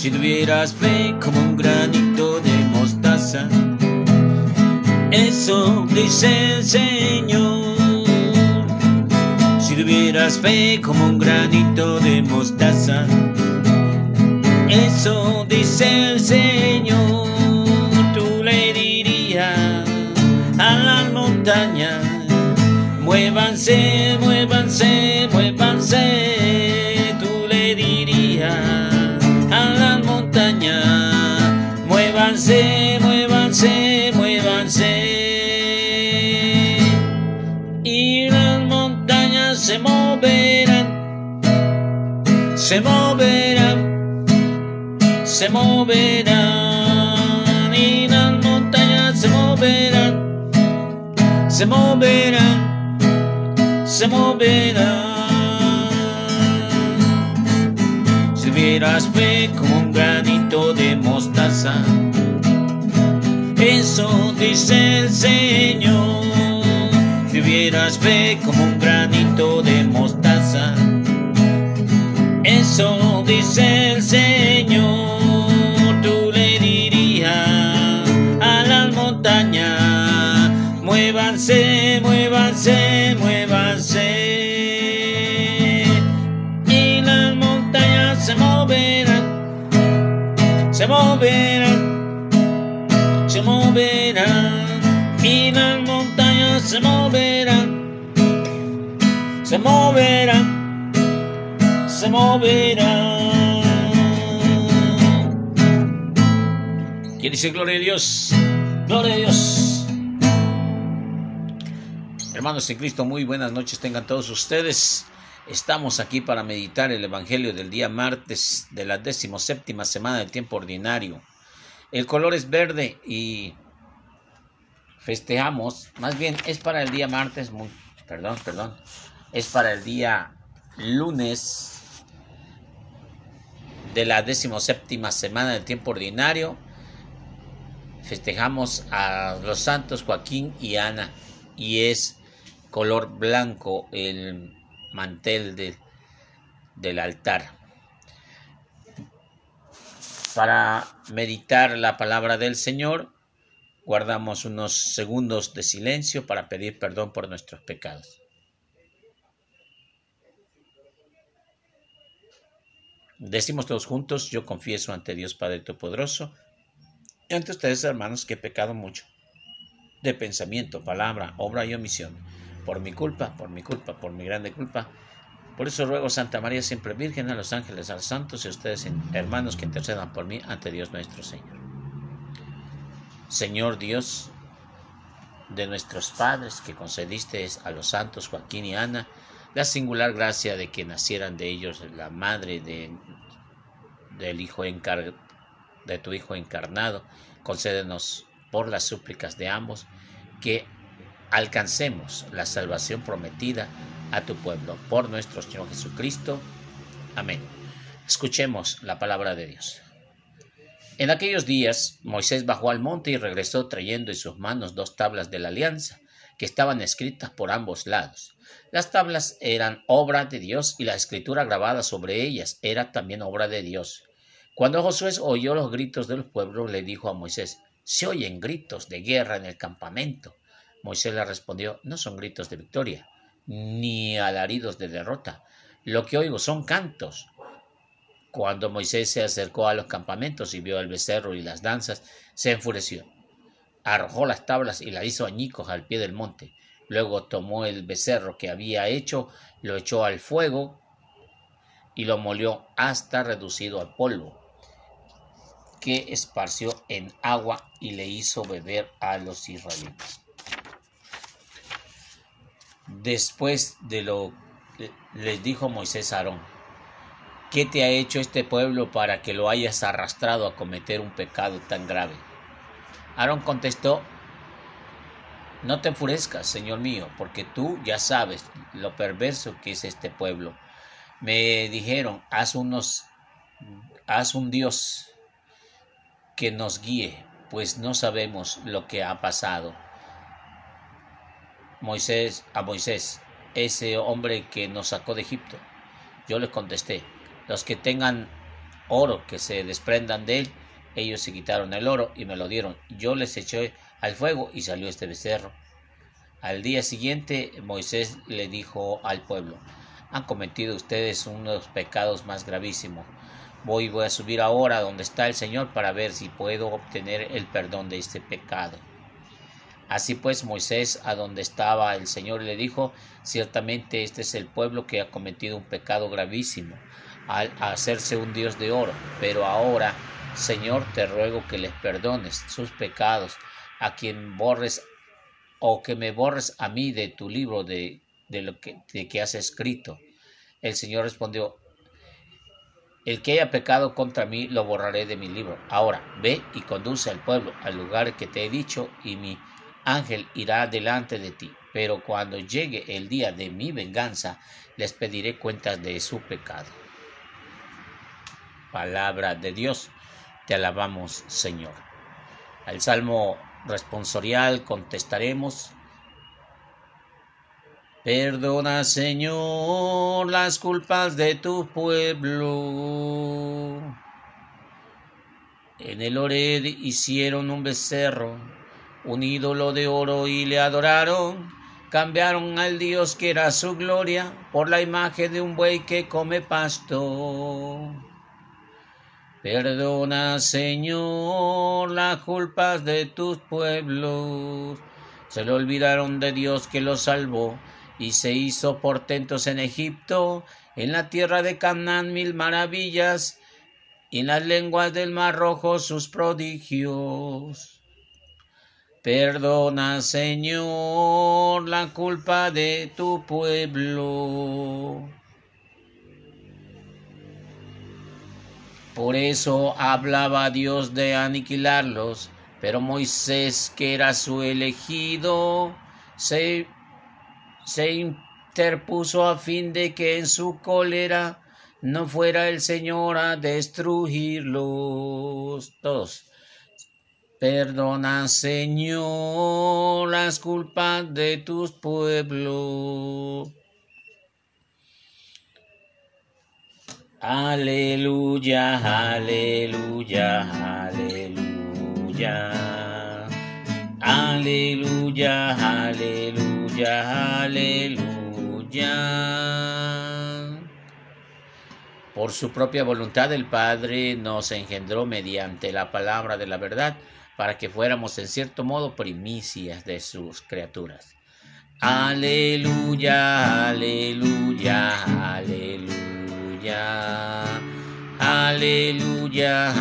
Si tuvieras fe como un granito de mostaza, eso dice el Señor. Si tuvieras fe como un granito de mostaza, eso dice el Señor. Tú le dirías a las montañas, muévanse, muévanse, muévanse, muévanse, muévanse. Y las montañas se moverán, se moverán se moverán y las montañas se moverán, se moverán, se moverán. Si hubieras fe como un granito de mostaza, eso dice el Señor. Si hubieras fe como un granito de mostaza, eso dice el Señor. Tú le dirías a las montañas, muévanse, muévanse. Se moverán. ¿Quién dice gloria a Dios? Gloria a Dios. Hermanos en Cristo, muy buenas noches tengan todos ustedes. Estamos aquí para meditar el Evangelio del día martes de la decimoséptima semana del tiempo ordinario. El color es verde y festejamos, más bien es para el día martes, perdón, perdón, es para el día lunes de la decimoséptima semana del tiempo ordinario. Festejamos a los santos Joaquín y Ana y es color blanco el mantel de, del altar. Para meditar la palabra del Señor, guardamos unos segundos de silencio para pedir perdón por nuestros pecados. Decimos todos juntos, yo confieso ante Dios Padre Todopoderoso y ante ustedes hermanos que he pecado mucho, de pensamiento, palabra, obra y omisión, por mi culpa, por mi culpa, por mi grande culpa. Por eso ruego Santa María siempre Virgen, a los ángeles, a los santos y a ustedes hermanos que intercedan por mí ante Dios nuestro Señor. Señor Dios de nuestros padres que concediste a los santos Joaquín y Ana, la singular gracia de que nacieran de ellos la madre de, del hijo encar, de tu Hijo encarnado, concédenos por las súplicas de ambos que alcancemos la salvación prometida a tu pueblo por nuestro Señor Jesucristo. Amén. Escuchemos la palabra de Dios. En aquellos días Moisés bajó al monte y regresó trayendo en sus manos dos tablas de la alianza que estaban escritas por ambos lados. Las tablas eran obra de Dios y la escritura grabada sobre ellas era también obra de Dios. Cuando Josué oyó los gritos del pueblo, le dijo a Moisés, se oyen gritos de guerra en el campamento. Moisés le respondió, no son gritos de victoria, ni alaridos de derrota. Lo que oigo son cantos. Cuando Moisés se acercó a los campamentos y vio el becerro y las danzas, se enfureció. Arrojó las tablas y las hizo añicos al pie del monte. Luego tomó el becerro que había hecho, lo echó al fuego y lo molió hasta reducido al polvo, que esparció en agua y le hizo beber a los israelitas. Después de lo les dijo Moisés a Aarón, ¿qué te ha hecho este pueblo para que lo hayas arrastrado a cometer un pecado tan grave? Aarón contestó, no te enfurezcas, Señor mío, porque tú ya sabes lo perverso que es este pueblo. Me dijeron, haz unos, haz un Dios que nos guíe, pues no sabemos lo que ha pasado. Moisés, a Moisés, ese hombre que nos sacó de Egipto. Yo le contesté, los que tengan oro que se desprendan de él. Ellos se quitaron el oro y me lo dieron. Yo les eché al fuego y salió este becerro. Al día siguiente Moisés le dijo al pueblo, han cometido ustedes unos pecados más gravísimos. Voy, voy a subir ahora donde está el Señor para ver si puedo obtener el perdón de este pecado. Así pues Moisés a donde estaba el Señor le dijo, ciertamente este es el pueblo que ha cometido un pecado gravísimo al hacerse un Dios de oro, pero ahora, Señor, te ruego que les perdones sus pecados, a quien borres o que me borres a mí de tu libro de, de lo que, de que has escrito. El Señor respondió, el que haya pecado contra mí lo borraré de mi libro. Ahora, ve y conduce al pueblo al lugar que te he dicho y mi ángel irá delante de ti, pero cuando llegue el día de mi venganza, les pediré cuentas de su pecado. Palabra de Dios, te alabamos Señor. Al Salmo responsorial contestaremos, Perdona, Señor, las culpas de tu pueblo. En el Ored hicieron un becerro un ídolo de oro y le adoraron. Cambiaron al Dios que era su gloria por la imagen de un buey que come pasto. Perdona, Señor, las culpas de tus pueblos. Se le olvidaron de Dios que los salvó y se hizo portentos en Egipto, en la tierra de Canaán mil maravillas, y en las lenguas del mar rojo sus prodigios. Perdona, Señor, la culpa de tu pueblo. Por eso hablaba Dios de aniquilarlos, pero Moisés, que era su elegido, se, se interpuso a fin de que en su cólera no fuera el Señor a destruirlos. Perdona, Señor, las culpas de tus pueblos. Aleluya, aleluya, aleluya. Aleluya, aleluya, aleluya. Por su propia voluntad el Padre nos engendró mediante la palabra de la verdad para que fuéramos en cierto modo primicias de sus criaturas. Aleluya, aleluya, aleluya. Aleluya,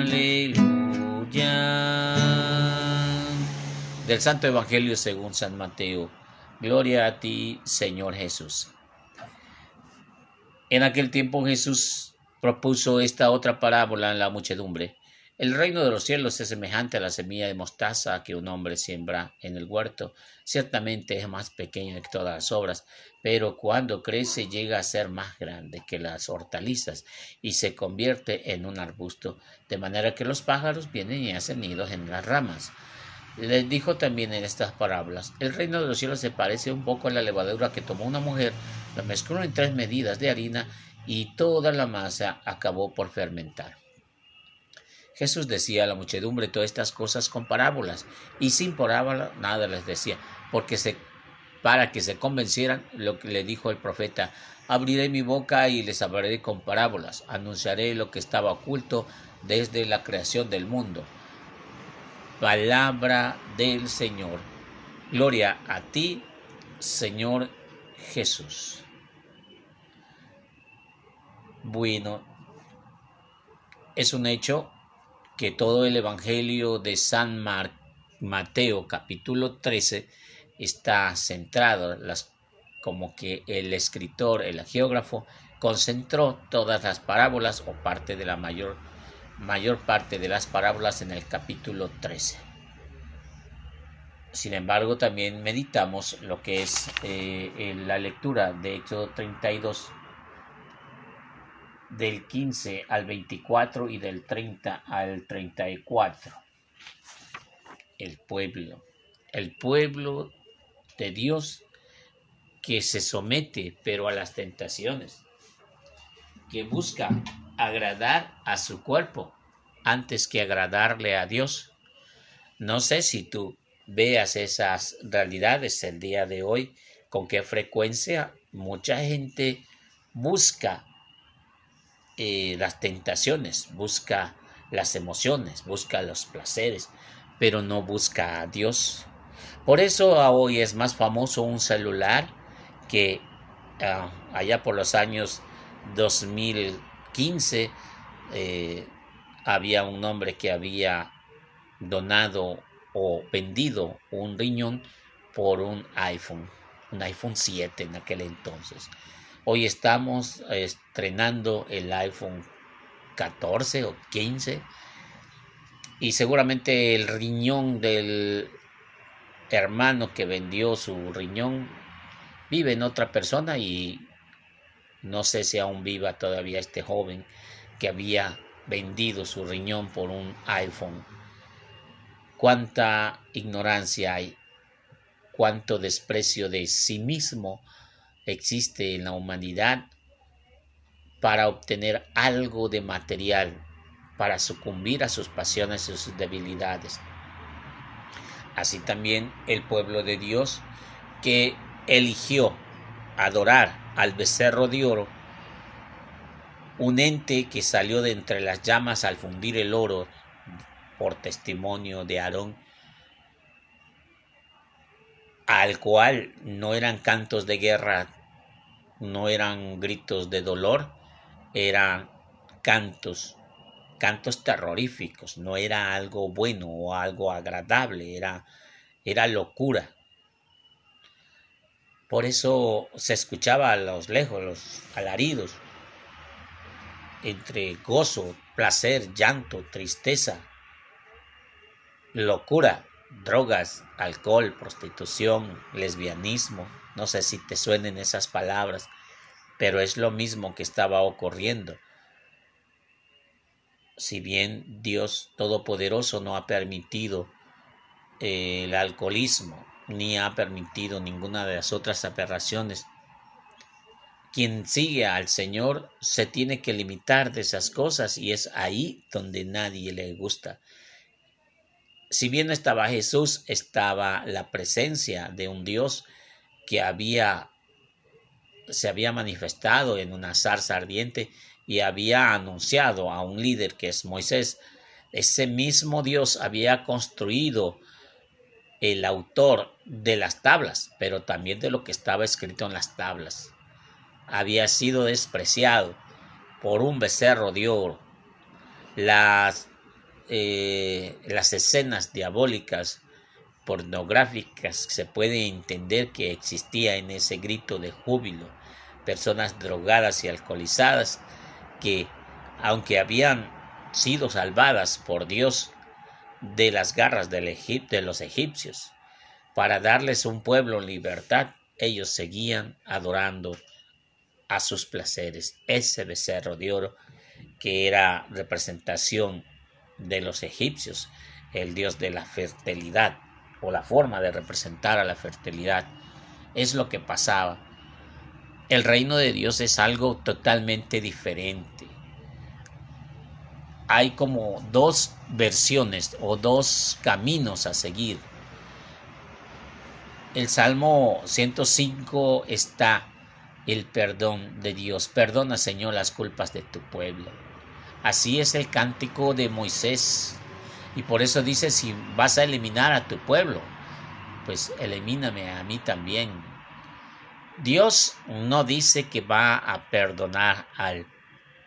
aleluya. Del Santo Evangelio según San Mateo. Gloria a ti, Señor Jesús. En aquel tiempo Jesús propuso esta otra parábola en la muchedumbre el reino de los cielos es semejante a la semilla de mostaza que un hombre siembra en el huerto. Ciertamente es más pequeño que todas las obras, pero cuando crece llega a ser más grande que las hortalizas y se convierte en un arbusto, de manera que los pájaros vienen y hacen nidos en las ramas. Les dijo también en estas parábolas, el reino de los cielos se parece un poco a la levadura que tomó una mujer, la mezcló en tres medidas de harina y toda la masa acabó por fermentar. Jesús decía a la muchedumbre todas estas cosas con parábolas, y sin parábola nada les decía, porque se, para que se convencieran lo que le dijo el profeta, abriré mi boca y les hablaré con parábolas, anunciaré lo que estaba oculto desde la creación del mundo. Palabra del Señor. Gloria a ti, Señor Jesús. Bueno, es un hecho que todo el Evangelio de San Mateo capítulo 13 está centrado, las, como que el escritor, el geógrafo, concentró todas las parábolas o parte de la mayor, mayor parte de las parábolas en el capítulo 13. Sin embargo, también meditamos lo que es eh, la lectura de Éxodo 32 del 15 al 24 y del 30 al 34. El pueblo, el pueblo de Dios que se somete pero a las tentaciones. que busca agradar a su cuerpo antes que agradarle a Dios. No sé si tú veas esas realidades el día de hoy, con qué frecuencia mucha gente busca eh, las tentaciones, busca las emociones, busca los placeres, pero no busca a Dios. Por eso hoy es más famoso un celular que ah, allá por los años 2015 eh, había un hombre que había donado o vendido un riñón por un iPhone, un iPhone 7 en aquel entonces. Hoy estamos estrenando el iPhone 14 o 15 y seguramente el riñón del hermano que vendió su riñón vive en otra persona y no sé si aún viva todavía este joven que había vendido su riñón por un iPhone. Cuánta ignorancia hay, cuánto desprecio de sí mismo existe en la humanidad para obtener algo de material, para sucumbir a sus pasiones y sus debilidades. Así también el pueblo de Dios que eligió adorar al becerro de oro, un ente que salió de entre las llamas al fundir el oro por testimonio de Aarón, al cual no eran cantos de guerra, no eran gritos de dolor, eran cantos, cantos terroríficos, no era algo bueno o algo agradable, era, era locura. Por eso se escuchaba a los lejos los alaridos entre gozo, placer, llanto, tristeza, locura, drogas, alcohol, prostitución, lesbianismo. No sé si te suenen esas palabras, pero es lo mismo que estaba ocurriendo. Si bien Dios Todopoderoso no ha permitido eh, el alcoholismo, ni ha permitido ninguna de las otras aberraciones. Quien sigue al Señor se tiene que limitar de esas cosas y es ahí donde nadie le gusta. Si bien estaba Jesús, estaba la presencia de un Dios que había se había manifestado en una zarza ardiente y había anunciado a un líder que es Moisés. Ese mismo Dios había construido el autor de las tablas, pero también de lo que estaba escrito en las tablas. Había sido despreciado por un becerro de oro. Las, eh, las escenas diabólicas, pornográficas, se puede entender que existía en ese grito de júbilo. Personas drogadas y alcoholizadas que, aunque habían sido salvadas por Dios, de las garras del de los egipcios. Para darles un pueblo en libertad, ellos seguían adorando a sus placeres ese becerro de oro que era representación de los egipcios, el dios de la fertilidad o la forma de representar a la fertilidad. Es lo que pasaba. El reino de Dios es algo totalmente diferente hay como dos versiones o dos caminos a seguir. El Salmo 105 está el perdón de Dios. Perdona, Señor, las culpas de tu pueblo. Así es el cántico de Moisés. Y por eso dice, si vas a eliminar a tu pueblo, pues elimíname a mí también. Dios no dice que va a perdonar al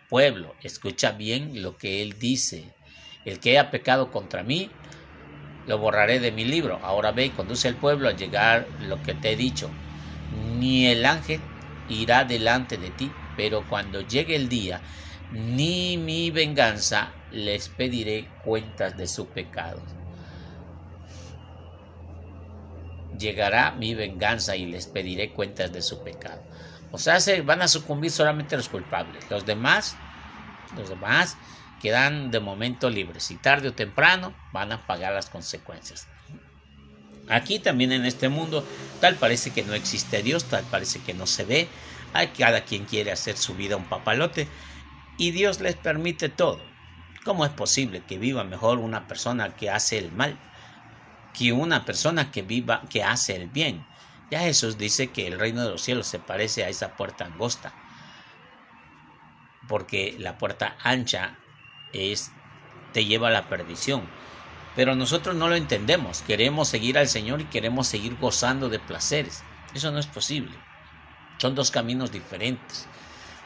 pueblo, escucha bien lo que él dice. El que haya pecado contra mí, lo borraré de mi libro. Ahora ve y conduce al pueblo a llegar lo que te he dicho. Ni el ángel irá delante de ti, pero cuando llegue el día, ni mi venganza les pediré cuentas de su pecado. Llegará mi venganza y les pediré cuentas de su pecado. O sea, se van a sucumbir solamente los culpables. Los demás, los demás quedan de momento libres y tarde o temprano van a pagar las consecuencias. Aquí también en este mundo tal parece que no existe Dios, tal parece que no se ve, hay cada quien quiere hacer su vida un papalote y Dios les permite todo. ¿Cómo es posible que viva mejor una persona que hace el mal que una persona que viva que hace el bien? Ya Jesús dice que el reino de los cielos se parece a esa puerta angosta, porque la puerta ancha es te lleva a la perdición. Pero nosotros no lo entendemos. Queremos seguir al Señor y queremos seguir gozando de placeres. Eso no es posible. Son dos caminos diferentes.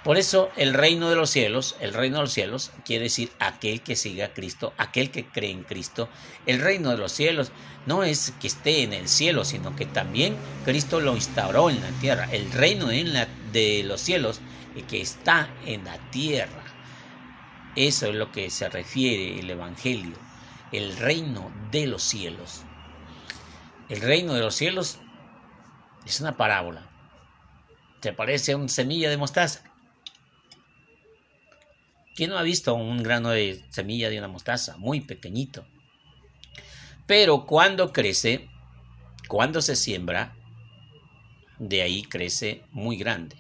Por eso el reino de los cielos, el reino de los cielos quiere decir aquel que siga a Cristo, aquel que cree en Cristo. El reino de los cielos no es que esté en el cielo, sino que también Cristo lo instauró en la tierra. El reino de los cielos que está en la tierra. Eso es lo que se refiere el Evangelio, el reino de los cielos. El reino de los cielos es una parábola. ¿Te parece una semilla de mostaza? ¿Quién no ha visto un grano de semilla de una mostaza? Muy pequeñito. Pero cuando crece, cuando se siembra, de ahí crece muy grande.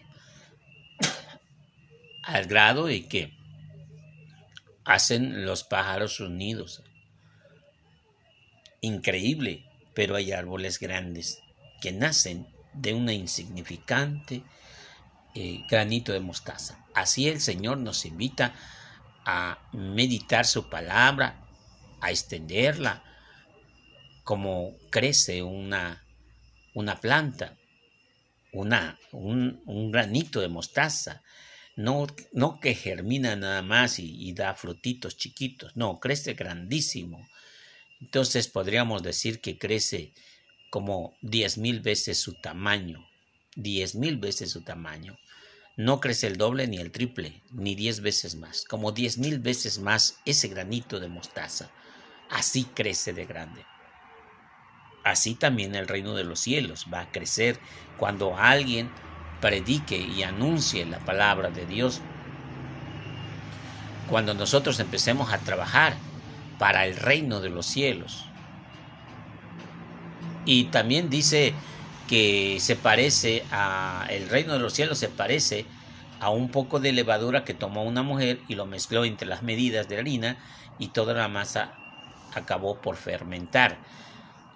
Al grado de que hacen los pájaros sus nidos. Increíble, pero hay árboles grandes que nacen de una insignificante eh, granito de mostaza. Así el Señor nos invita a meditar su palabra, a extenderla, como crece una, una planta, una, un, granito de mostaza. No, no, que germina nada más y, y da frutitos chiquitos, no, crece grandísimo. Entonces podríamos decir que crece como diez mil veces su tamaño, diez mil veces su tamaño no crece el doble ni el triple, ni diez veces más, como diez mil veces más ese granito de mostaza. Así crece de grande. Así también el reino de los cielos va a crecer cuando alguien predique y anuncie la palabra de Dios. Cuando nosotros empecemos a trabajar para el reino de los cielos. Y también dice que se parece a el reino de los cielos se parece a un poco de levadura que tomó una mujer y lo mezcló entre las medidas de harina y toda la masa acabó por fermentar.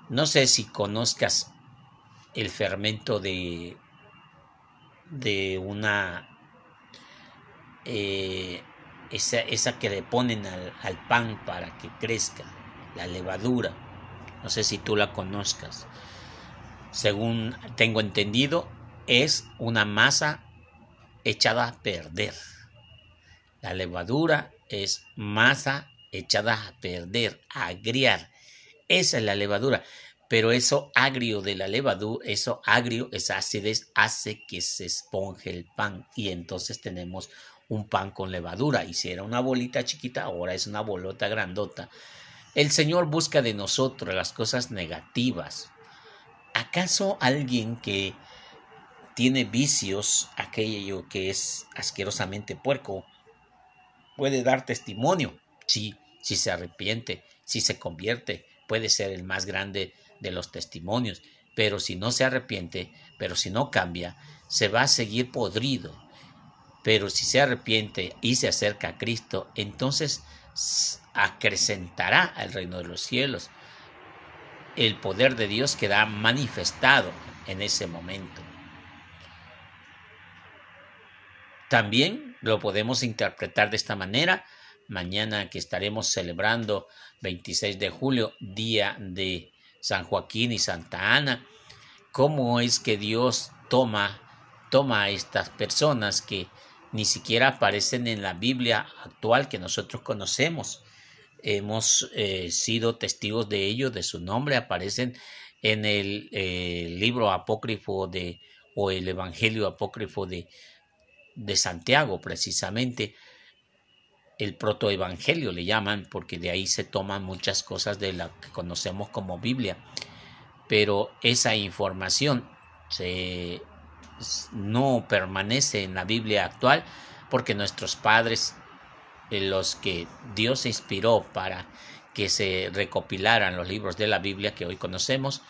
No sé si conozcas el fermento de de una eh, esa, esa, que le ponen al, al pan para que crezca, la levadura. No sé si tú la conozcas según tengo entendido, es una masa echada a perder. La levadura es masa echada a perder, a agriar. Esa es la levadura. Pero eso agrio de la levadura, eso agrio, esa acidez hace que se esponje el pan y entonces tenemos un pan con levadura. Y si era una bolita chiquita, ahora es una bolota grandota. El Señor busca de nosotros las cosas negativas, ¿Acaso alguien que tiene vicios, aquello que es asquerosamente puerco, puede dar testimonio? Sí, si se arrepiente, si se convierte, puede ser el más grande de los testimonios. Pero si no se arrepiente, pero si no cambia, se va a seguir podrido. Pero si se arrepiente y se acerca a Cristo, entonces acrecentará al reino de los cielos el poder de Dios queda manifestado en ese momento. También lo podemos interpretar de esta manera. Mañana que estaremos celebrando 26 de julio, día de San Joaquín y Santa Ana, cómo es que Dios toma, toma a estas personas que ni siquiera aparecen en la Biblia actual que nosotros conocemos, hemos eh, sido testigos de ello, de su nombre, aparecen en el eh, libro apócrifo de, o el Evangelio apócrifo de, de Santiago, precisamente, el protoevangelio le llaman, porque de ahí se toman muchas cosas de la que conocemos como Biblia. Pero esa información se, no permanece en la Biblia actual porque nuestros padres los que Dios inspiró para que se recopilaran los libros de la Biblia que hoy conocemos,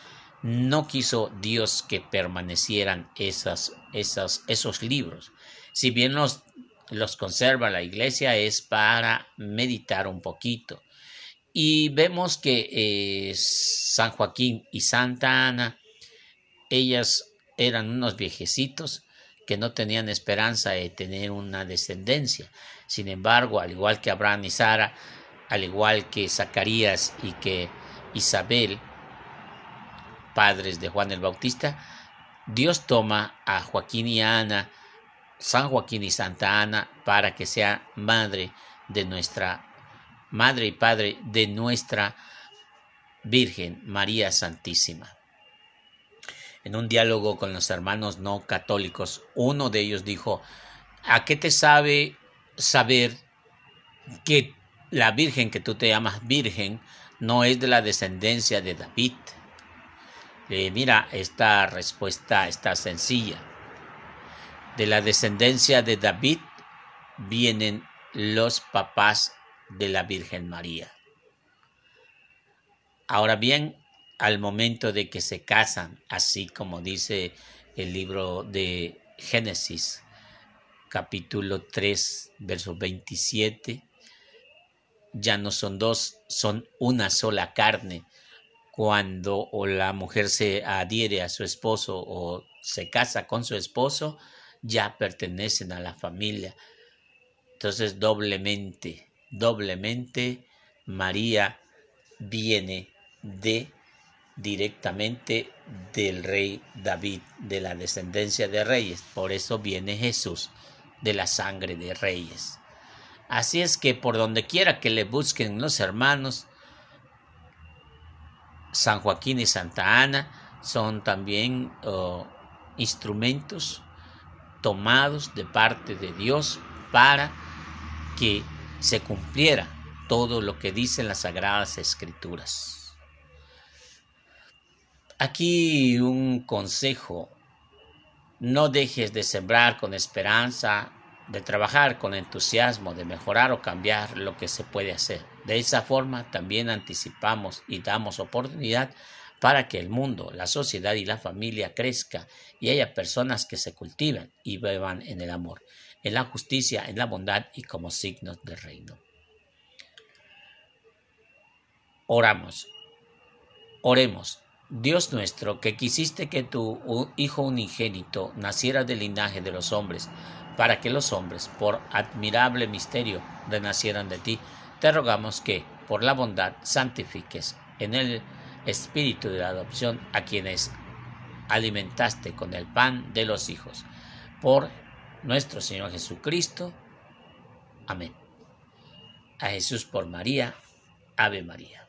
no quiso Dios que permanecieran esas, esas, esos libros. Si bien nos los conserva la iglesia es para meditar un poquito. Y vemos que eh, San Joaquín y Santa Ana, ellas eran unos viejecitos que no tenían esperanza de tener una descendencia. Sin embargo, al igual que Abraham y Sara, al igual que Zacarías y que Isabel, padres de Juan el Bautista, Dios toma a Joaquín y Ana, San Joaquín y Santa Ana, para que sea madre de nuestra madre y padre de nuestra Virgen María Santísima. En un diálogo con los hermanos no católicos, uno de ellos dijo, ¿a qué te sabe saber que la Virgen que tú te llamas Virgen no es de la descendencia de David? Eh, mira, esta respuesta está sencilla. De la descendencia de David vienen los papás de la Virgen María. Ahora bien, al momento de que se casan, así como dice el libro de Génesis, capítulo 3, verso 27, ya no son dos, son una sola carne cuando o la mujer se adhiere a su esposo o se casa con su esposo, ya pertenecen a la familia. Entonces doblemente, doblemente María viene de directamente del rey David, de la descendencia de reyes. Por eso viene Jesús de la sangre de reyes. Así es que por donde quiera que le busquen los hermanos, San Joaquín y Santa Ana son también oh, instrumentos tomados de parte de Dios para que se cumpliera todo lo que dicen las sagradas escrituras. Aquí un consejo, no dejes de sembrar con esperanza de trabajar con entusiasmo, de mejorar o cambiar lo que se puede hacer. De esa forma también anticipamos y damos oportunidad para que el mundo, la sociedad y la familia crezca y haya personas que se cultiven y beban en el amor, en la justicia, en la bondad y como signos del reino. Oramos. Oremos. Dios nuestro, que quisiste que tu Hijo unigénito naciera del linaje de los hombres, para que los hombres, por admirable misterio, renacieran de ti, te rogamos que, por la bondad, santifiques en el espíritu de la adopción a quienes alimentaste con el pan de los hijos. Por nuestro Señor Jesucristo. Amén. A Jesús por María. Ave María.